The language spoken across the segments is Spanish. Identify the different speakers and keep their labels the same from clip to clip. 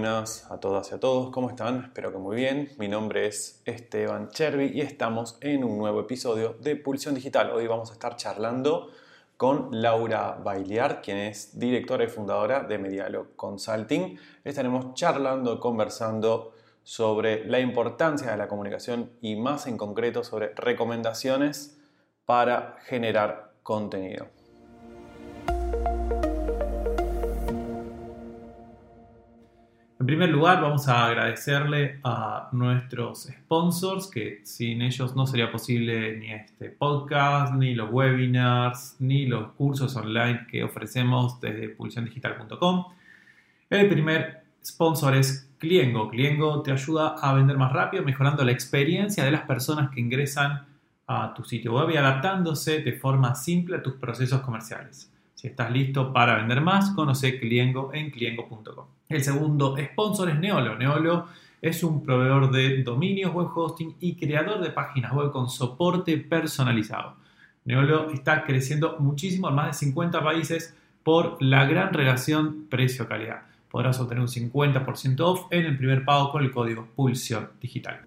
Speaker 1: buenas a todas y a todos, ¿cómo están? Espero que muy bien. Mi nombre es Esteban Chervi y estamos en un nuevo episodio de Pulsión Digital. Hoy vamos a estar charlando con Laura Bailiar, quien es directora y fundadora de Medialo Consulting. Estaremos charlando, conversando sobre la importancia de la comunicación y más en concreto sobre recomendaciones para generar contenido.
Speaker 2: Primer lugar, vamos a agradecerle a nuestros sponsors, que sin ellos no sería posible ni este podcast, ni los webinars, ni los cursos online que ofrecemos desde pulsiondigital.com. El primer sponsor es Cliengo. Cliengo te ayuda a vender más rápido, mejorando la experiencia de las personas que ingresan a tu sitio web y adaptándose de forma simple a tus procesos comerciales. Si estás listo para vender más, conoce Cliengo en cliengo.com. El segundo sponsor es Neolo. Neolo es un proveedor de dominios, web hosting y creador de páginas web con soporte personalizado. Neolo está creciendo muchísimo en más de 50 países por la gran relación precio-calidad. Podrás obtener un 50% off en el primer pago con el código Pulsión Digital.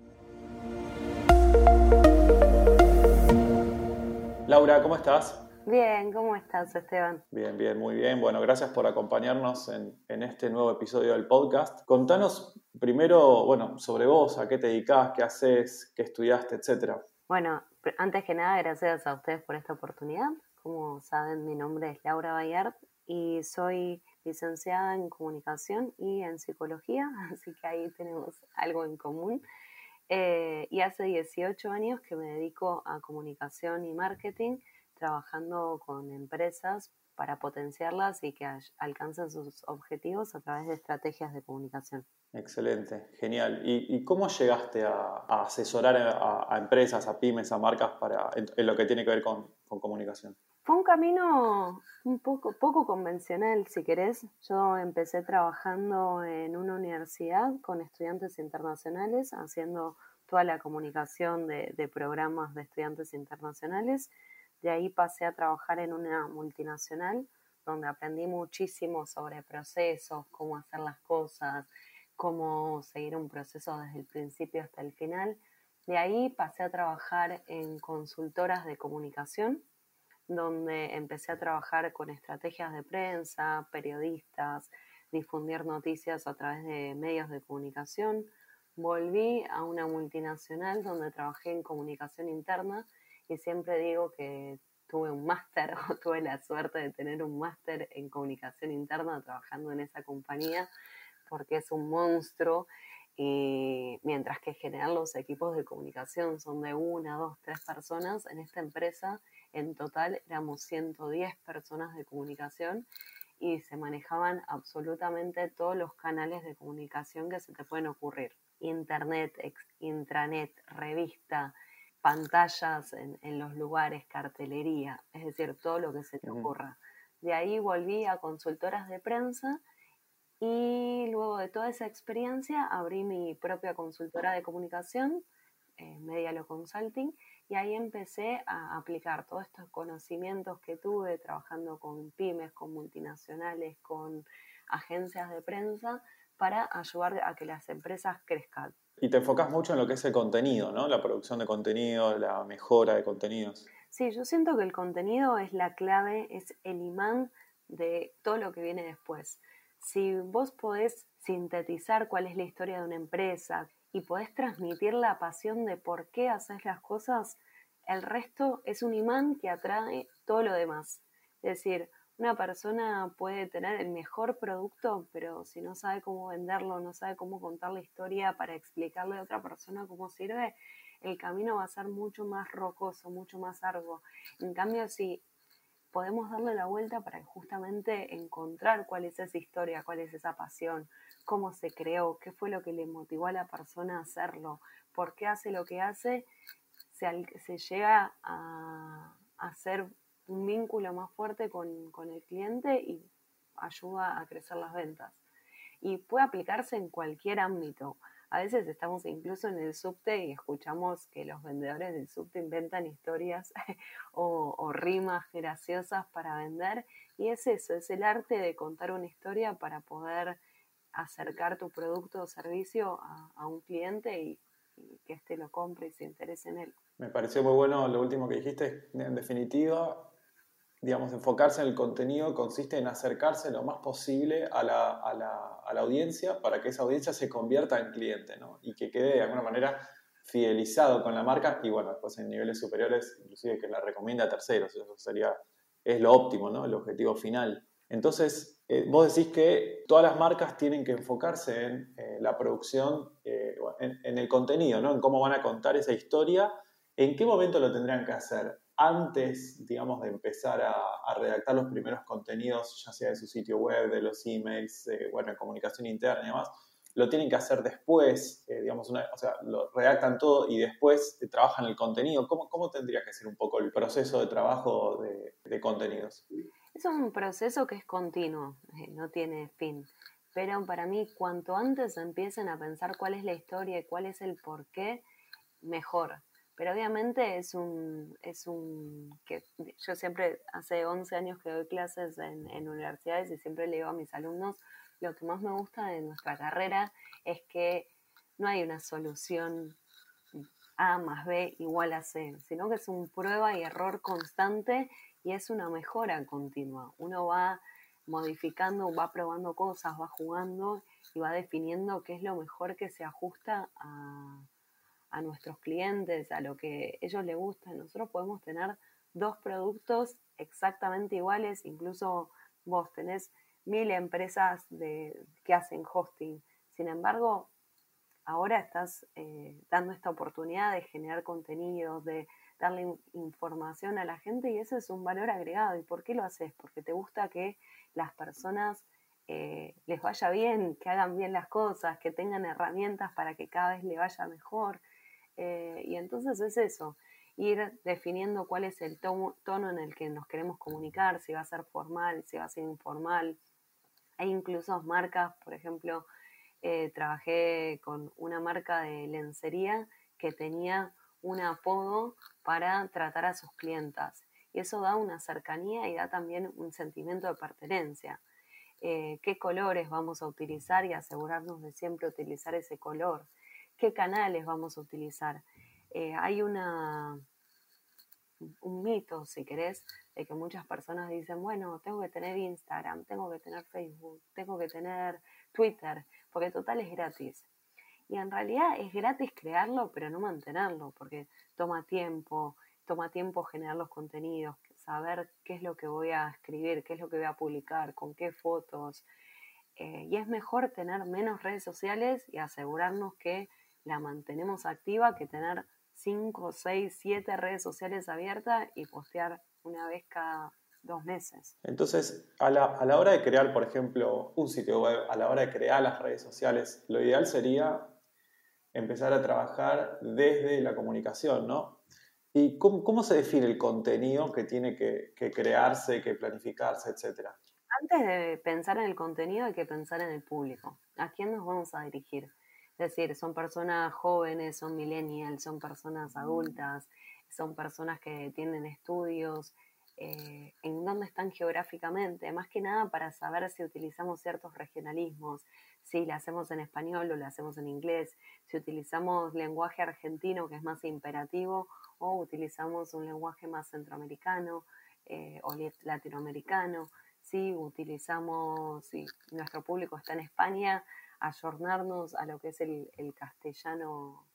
Speaker 1: Laura, ¿cómo estás?
Speaker 3: Bien, ¿cómo estás, Esteban?
Speaker 1: Bien, bien, muy bien. Bueno, gracias por acompañarnos en, este nuevo episodio del podcast. Contanos primero, bueno, sobre vos, a qué te dedicas, qué haces, qué estudiaste, etcétera.
Speaker 3: Bueno, antes que nada, gracias a ustedes por esta oportunidad. Como saben, mi nombre es Laura Bayard y soy licenciada en comunicación y en psicología, así que ahí tenemos algo en común. Eh, y hace 18 años que me dedico a comunicación y marketing trabajando con empresas para potenciarlas y que alcancen sus objetivos a través de estrategias de comunicación.
Speaker 1: Excelente, genial. ¿Y, cómo llegaste a, asesorar a, empresas, a pymes, a marcas para, en, lo que tiene que ver con, comunicación?
Speaker 3: Fue un camino un poco, poco convencional, si querés. Yo empecé trabajando en una universidad con estudiantes internacionales, haciendo toda la comunicación de, de programas de estudiantes internacionales de ahí pasé a trabajar en una multinacional donde aprendí muchísimo sobre procesos, cómo hacer las cosas, cómo seguir un proceso desde el principio hasta el final. De ahí pasé a trabajar en consultoras de comunicación, donde empecé a trabajar con estrategias de prensa, periodistas, difundir noticias a través de medios de comunicación. Volví a una multinacional donde trabajé en comunicación interna y siempre digo que tuve un máster o tuve la suerte de tener un máster en comunicación interna trabajando en esa compañía porque es un monstruo y mientras que en general los equipos de comunicación son de una, dos, tres personas, en esta empresa en total éramos 110 personas de comunicación y se manejaban absolutamente todos los canales de comunicación que se te pueden ocurrir. Internet, intranet, revista, pantallas en, los lugares, cartelería, es decir, todo lo que se te ocurra. De ahí volví a consultoras de prensa y luego de toda esa experiencia abrí mi propia consultora de comunicación, eh, Medialo Consulting, y ahí empecé a aplicar todos estos conocimientos que tuve trabajando con pymes, con multinacionales, con agencias de prensa, para ayudar a que las empresas crezcan.
Speaker 1: Y te enfocas mucho en lo que es el contenido, ¿no? La producción de contenido, la mejora de contenidos.
Speaker 3: Sí, yo siento que el contenido es la clave, es el imán de todo lo que viene después. Si vos podés sintetizar cuál es la historia de una empresa y podés transmitir la pasión de por qué haces las cosas, el resto es un imán que atrae todo lo demás. Es decir, una persona puede tener el mejor producto, pero si no sabe cómo venderlo, no sabe cómo contar la historia para explicarle a otra persona cómo sirve, el camino va a ser mucho más rocoso, mucho más arduo. En cambio, si podemos darle la vuelta para justamente encontrar cuál es esa historia, cuál es esa pasión, cómo se creó, qué fue lo que le motivó a la persona a hacerlo, por qué hace lo que hace, se, llega a hacer un vínculo más fuerte con, el cliente y ayuda a crecer las ventas. Y puede aplicarse en cualquier ámbito. A veces estamos incluso en el subte y escuchamos que los vendedores del subte inventan historias o, rimas graciosas para vender. Y es eso, es el arte de contar una historia para poder acercar tu producto o servicio a, un cliente y, que éste lo compre y se interese en él.
Speaker 1: Me pareció muy bueno lo último que dijiste. En definitiva, digamos, enfocarse en el contenido consiste en acercarse lo más posible a la, a la, a la audiencia para que esa audiencia se convierta en cliente ¿no? y que quede de alguna manera fidelizado con la marca y bueno, después en niveles superiores inclusive que la recomienda a terceros, eso sería, es lo óptimo, ¿no? El objetivo final. Entonces, eh, vos decís que todas las marcas tienen que enfocarse en eh, la producción, eh, en, el contenido, ¿no? En cómo van a contar esa historia. ¿En qué momento lo tendrían que hacer? Antes, digamos, de empezar a, redactar los primeros contenidos, ya sea de su sitio web, de los emails, bueno, en comunicación interna y demás, lo tienen que hacer después, eh, digamos, o sea, lo redactan todo y después trabajan el contenido. ¿Cómo, ¿Cómo, tendría que ser un poco el proceso de trabajo de, de contenidos?
Speaker 3: Es un proceso que es continuo, eh, no tiene fin. Pero para mí, cuanto antes empiecen a pensar cuál es la historia y cuál es el porqué, mejor. Pero obviamente es un, es un, que yo siempre, hace 11 años que doy clases en, en universidades y siempre le digo a mis alumnos, lo que más me gusta de nuestra carrera es que no hay una solución A más B igual a C, sino que es un prueba y error constante y es una mejora continua. Uno va modificando, va probando cosas, va jugando y va definiendo qué es lo mejor que se ajusta a, a nuestros clientes, a lo que ellos les gusta. Nosotros podemos tener dos productos exactamente iguales, incluso vos tenés mil empresas de, que hacen hosting. Sin embargo, ahora estás eh, dando esta oportunidad de generar contenidos, de darle información a la gente y eso es un valor agregado. ¿Y por qué lo haces? Porque te gusta que las personas eh, les vaya bien, que hagan bien las cosas, que tengan herramientas para que cada vez le vaya mejor. Eh, y entonces es eso, ir definiendo cuál es el tono en el que nos queremos comunicar, si va a ser formal, si va a ser informal, hay incluso marcas, por ejemplo, eh, trabajé con una marca de lencería que tenía un apodo para tratar a sus clientas. Y eso da una cercanía y da también un sentimiento de pertenencia. Eh, qué colores vamos a utilizar y asegurarnos de siempre utilizar ese color. ¿Qué canales vamos a utilizar? Eh, hay una, un mito, si querés, de que muchas personas dicen, bueno, tengo que tener Instagram, tengo que tener Facebook, tengo que tener Twitter, porque total es gratis. Y en realidad es gratis crearlo, pero no mantenerlo, porque toma tiempo, toma tiempo generar los contenidos, saber qué es lo que voy a escribir, qué es lo que voy a publicar, con qué fotos. Eh, y es mejor tener menos redes sociales y asegurarnos que la mantenemos activa que tener 5, 6, 7 redes sociales abiertas y postear una vez cada dos meses.
Speaker 1: Entonces, a la, a la, hora de crear, por ejemplo, un sitio web, a la hora de crear las redes sociales, lo ideal sería empezar a trabajar desde la comunicación, ¿no? ¿Y cómo, cómo se define el contenido que tiene que, que, crearse, que planificarse, etcétera?
Speaker 3: Antes de pensar en el contenido hay que pensar en el público. ¿A quién nos vamos a dirigir? Es decir, son personas jóvenes, son millennials, son personas adultas, son personas que tienen estudios, eh, en dónde están geográficamente, más que nada para saber si utilizamos ciertos regionalismos, si lo hacemos en español o lo hacemos en inglés, si utilizamos lenguaje argentino que es más imperativo o utilizamos un lenguaje más centroamericano eh, o latinoamericano, si utilizamos, si nuestro público está en España, ayornarnos a lo que es el, el castellano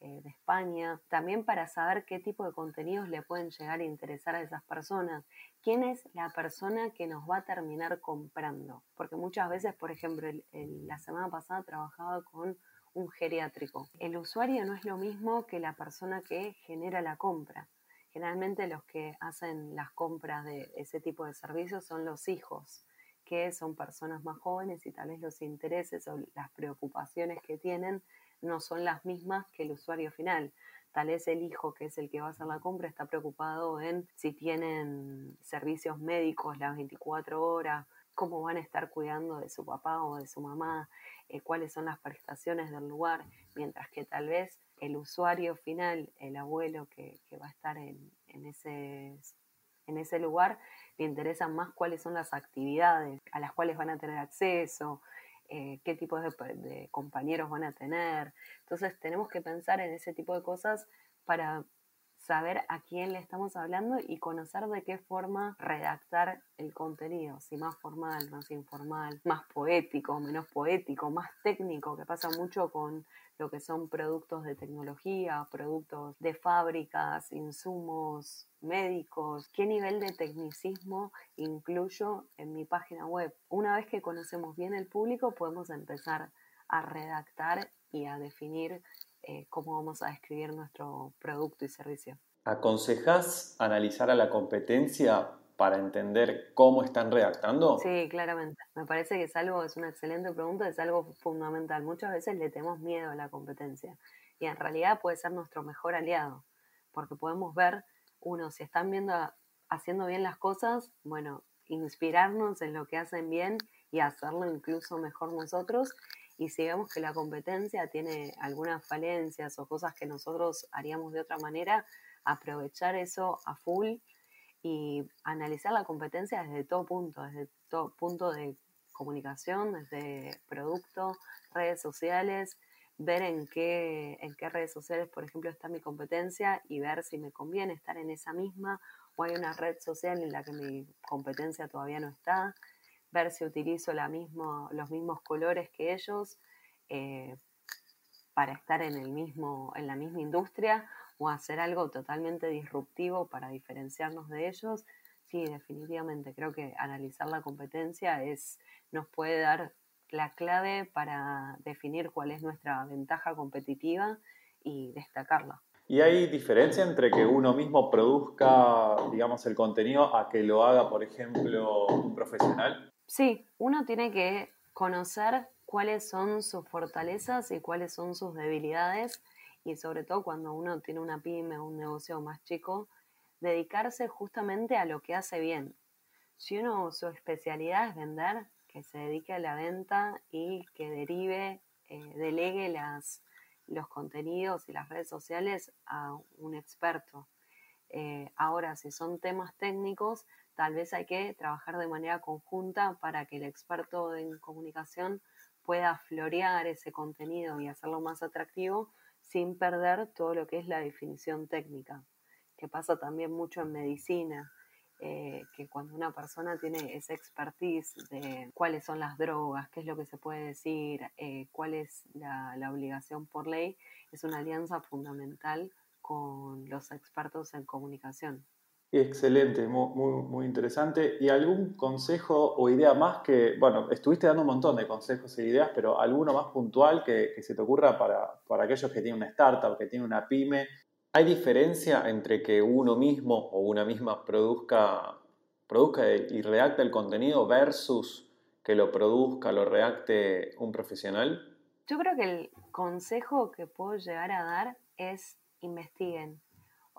Speaker 3: eh, de España, también para saber qué tipo de contenidos le pueden llegar a interesar a esas personas, quién es la persona que nos va a terminar comprando, porque muchas veces, por ejemplo, la semana pasada trabajaba con un geriátrico. El usuario no es lo mismo que la persona que genera la compra. Generalmente los que hacen las compras de ese tipo de servicios son los hijos, que son personas más jóvenes y tal vez los intereses o las preocupaciones que tienen no son las mismas que el usuario final. Tal vez el hijo, que es el que va a hacer la compra, está preocupado en si tienen servicios médicos las 24 horas, cómo van a estar cuidando de su papá o de su mamá, eh, cuáles son las prestaciones del lugar, mientras que tal vez el usuario final, el abuelo que, va a estar en, ese, en ese lugar, le interesan más cuáles son las actividades a las cuales van a tener acceso, eh, qué tipos de, compañeros van a tener. Entonces tenemos que pensar en ese tipo de cosas para saber a quién le estamos hablando y conocer de qué forma redactar el contenido, si más formal, más informal, más poético, menos poético, más técnico, que pasa mucho con lo que son productos de tecnología, productos de fábricas, insumos médicos, qué nivel de tecnicismo incluyo en mi página web. Una vez que conocemos bien el público, podemos empezar a redactar y a definir eh, cómo vamos a describir nuestro producto y servicio.
Speaker 1: ¿Aconsejas analizar a la competencia para entender cómo están redactando?
Speaker 3: Sí, claramente. Me parece que es algo, es una excelente pregunta, es algo fundamental. Muchas veces le tenemos miedo a la competencia y en realidad puede ser nuestro mejor aliado, porque podemos ver, uno, si están viendo, haciendo bien las cosas, bueno, inspirarnos en lo que hacen bien y hacerlo incluso mejor nosotros. Y si vemos que la competencia tiene algunas falencias o cosas que nosotros haríamos de otra manera, aprovechar eso a full y analizar la competencia desde todo punto, desde todo punto de comunicación, desde producto, redes sociales, ver en qué, en qué redes sociales, por ejemplo, está mi competencia y ver si me conviene estar en esa misma o hay una red social en la que mi competencia todavía no está, ver si utilizo la mismo, los mismos colores que ellos eh, para estar en, el mismo, en la misma industria o hacer algo totalmente disruptivo para diferenciarnos de ellos, sí, definitivamente creo que analizar la competencia es, nos puede dar la clave para definir cuál es nuestra ventaja competitiva y destacarla.
Speaker 1: ¿Y hay diferencia entre que uno mismo produzca, digamos, el contenido a que lo haga, por ejemplo, un profesional?
Speaker 3: Sí, uno tiene que conocer cuáles son sus fortalezas y cuáles son sus debilidades y sobre todo cuando uno tiene una pyme o un negocio más chico, dedicarse justamente a lo que hace bien. Si uno su especialidad es vender, que se dedique a la venta y que derive, eh, delegue las, los contenidos y las redes sociales a un experto. Eh, ahora, si son temas técnicos, tal vez hay que trabajar de manera conjunta para que el experto en comunicación pueda florear ese contenido y hacerlo más atractivo sin perder todo lo que es la definición técnica, que pasa también mucho en medicina, eh, que cuando una persona tiene esa expertise de cuáles son las drogas, qué es lo que se puede decir, eh, cuál es la, la obligación por ley, es una alianza fundamental con los expertos en comunicación.
Speaker 1: Excelente, muy, muy, interesante. ¿Y algún consejo o idea más que, bueno, estuviste dando un montón de consejos e ideas, pero alguno más puntual que, se te ocurra para, para, aquellos que tienen una startup, que tienen una pyme? ¿Hay diferencia entre que uno mismo o una misma produzca, produzca y redacte el contenido versus que lo produzca, lo redacte un profesional?
Speaker 3: Yo creo que el consejo que puedo llegar a dar es investiguen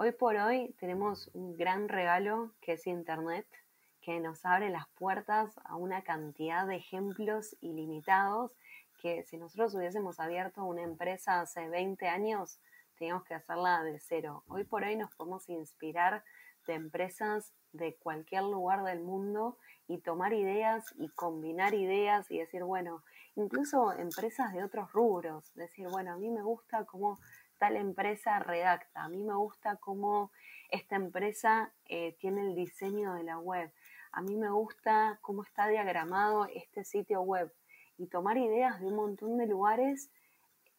Speaker 3: Hoy por hoy tenemos un gran regalo que es Internet, que nos abre las puertas a una cantidad de ejemplos ilimitados que si nosotros hubiésemos abierto una empresa hace 20 años, teníamos que hacerla de cero. Hoy por hoy nos podemos inspirar de empresas de cualquier lugar del mundo y tomar ideas y combinar ideas y decir, bueno, incluso empresas de otros rubros, decir, bueno, a mí me gusta cómo tal empresa redacta, a mí me gusta cómo esta empresa eh, tiene el diseño de la web, a mí me gusta cómo está diagramado este sitio web y tomar ideas de un montón de lugares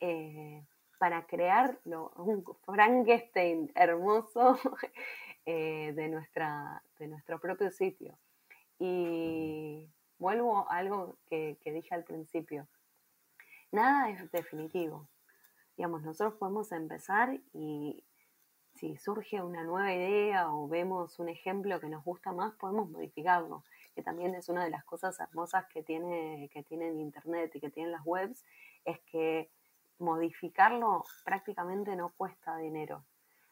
Speaker 3: eh, para crear un Frankenstein hermoso eh, de, nuestra, de nuestro propio sitio. Y vuelvo a algo que dije al principio. Nada es definitivo. Digamos, nosotros podemos empezar y si surge una nueva idea o vemos un ejemplo que nos gusta más, podemos modificarlo, que también es una de las cosas hermosas que tiene, que tiene Internet y que tienen las webs, es que modificarlo prácticamente no cuesta dinero.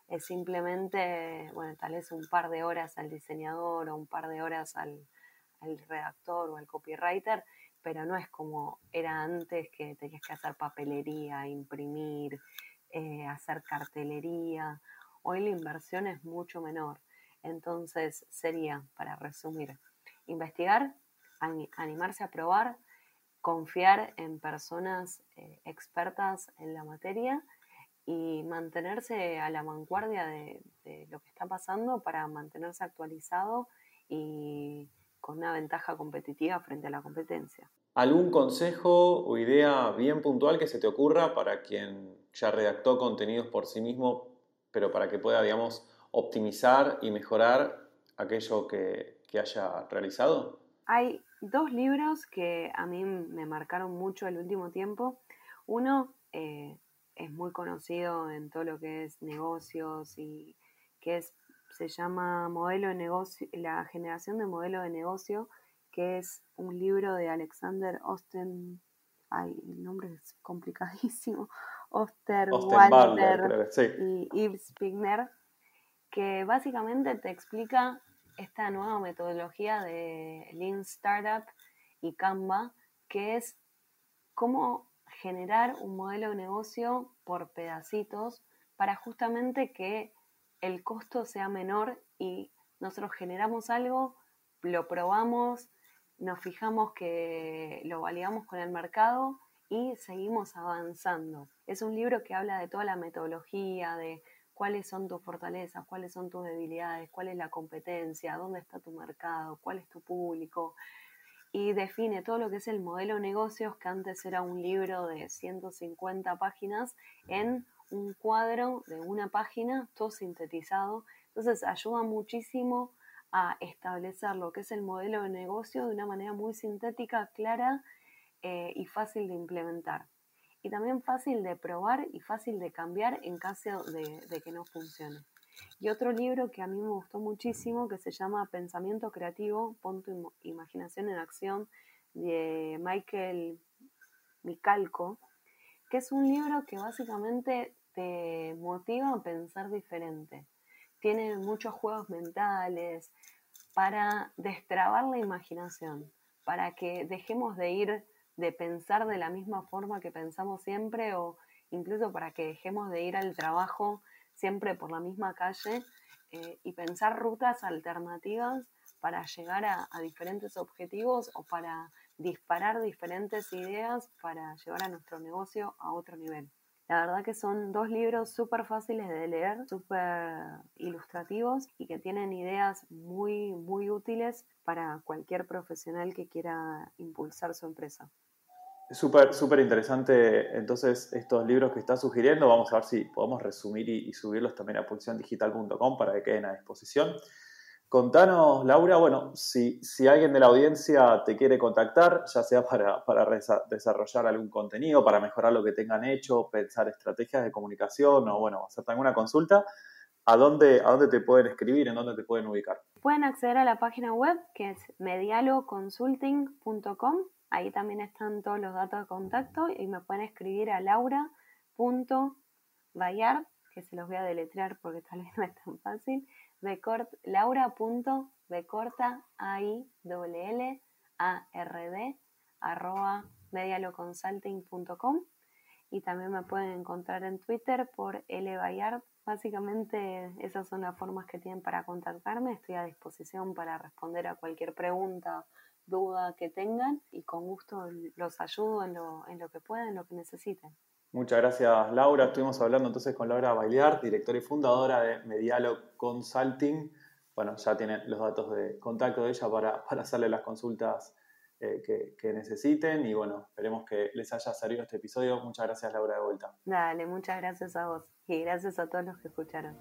Speaker 3: Es simplemente, bueno, tal vez un par de horas al diseñador o un par de horas al, al redactor o al copywriter pero no es como era antes que tenías que hacer papelería, imprimir, eh, hacer cartelería. Hoy la inversión es mucho menor. Entonces sería, para resumir, investigar, animarse a probar, confiar en personas eh, expertas en la materia y mantenerse a la vanguardia de, lo que está pasando para mantenerse actualizado y con una ventaja competitiva frente a la competencia.
Speaker 1: ¿Algún consejo o idea bien puntual que se te ocurra para quien ya redactó contenidos por sí mismo, pero para que pueda, digamos, optimizar y mejorar aquello que, haya realizado?
Speaker 3: Hay dos libros que a mí me marcaron mucho el último tiempo. Uno eh, es muy conocido en todo lo que es negocios y que es, se llama Modelo de Negocio, la generación de modelo de negocio, que es un libro de Alexander Osten, ay, el nombre es complicadísimo, Osterwalder y Yves Spigner, que básicamente te explica esta nueva metodología de Lean Startup y Canva, que es cómo generar un modelo de negocio por pedacitos para justamente que el costo sea menor y nosotros generamos algo, lo probamos, nos fijamos que lo validamos con el mercado y seguimos avanzando. Es un libro que habla de toda la metodología, de cuáles son tus fortalezas, cuáles son tus debilidades, cuál es la competencia, dónde está tu mercado, cuál es tu público. Y define todo lo que es el modelo de negocios, que antes era un libro de 150 páginas, en un cuadro de una página, todo sintetizado. Entonces ayuda muchísimo a establecer lo que es el modelo de negocio de una manera muy sintética, clara eh, y fácil de implementar. Y también fácil de probar y fácil de cambiar en caso de, que no funcione. Y otro libro que a mí me gustó muchísimo, que se llama Pensamiento Creativo, Pon tu imaginación en acción, de Michael Micalco, que es un libro que básicamente te motiva a pensar diferente tiene muchos juegos mentales para destrabar la imaginación, para que dejemos de ir, de pensar de la misma forma que pensamos siempre o incluso para que dejemos de ir al trabajo siempre por la misma calle eh, y pensar rutas alternativas para llegar a, a, diferentes objetivos o para disparar diferentes ideas para llevar a nuestro negocio a otro nivel. La verdad que son dos libros súper fáciles de leer, súper ilustrativos y que tienen ideas muy, muy útiles para cualquier profesional que quiera impulsar su empresa.
Speaker 1: Súper, súper interesante entonces estos libros que está sugiriendo. Vamos a ver si podemos resumir y, subirlos también a pulsiondigital.com para que queden a disposición. Contanos, Laura, bueno, si, si, alguien de la audiencia te quiere contactar, ya sea para, para, desarrollar algún contenido, para mejorar lo que tengan hecho, pensar estrategias de comunicación o, bueno, hacerte alguna consulta, ¿a dónde, ¿a dónde te pueden escribir? ¿En dónde te pueden ubicar?
Speaker 3: Pueden acceder a la página web que es medialoconsulting.com. Ahí también están todos los datos de contacto y me pueden escribir a laura.bayard, que se los voy a deletrear porque tal vez no es tan fácil laura.becorta arroba medialoconsulting.com y también me pueden encontrar en Twitter por lbayard. Básicamente esas son las formas que tienen para contactarme. Estoy a disposición para responder a cualquier pregunta, duda que tengan y con gusto los ayudo en lo, en lo que puedan, en lo que necesiten.
Speaker 1: Muchas gracias, Laura. Estuvimos hablando entonces con Laura Bailear, directora y fundadora de Medialo Consulting. Bueno, ya tienen los datos de contacto de ella para, hacerle las consultas eh, que, que, necesiten. Y bueno, esperemos que les haya servido este episodio. Muchas gracias, Laura, de vuelta.
Speaker 3: Dale, muchas gracias a vos y gracias a todos los que escucharon.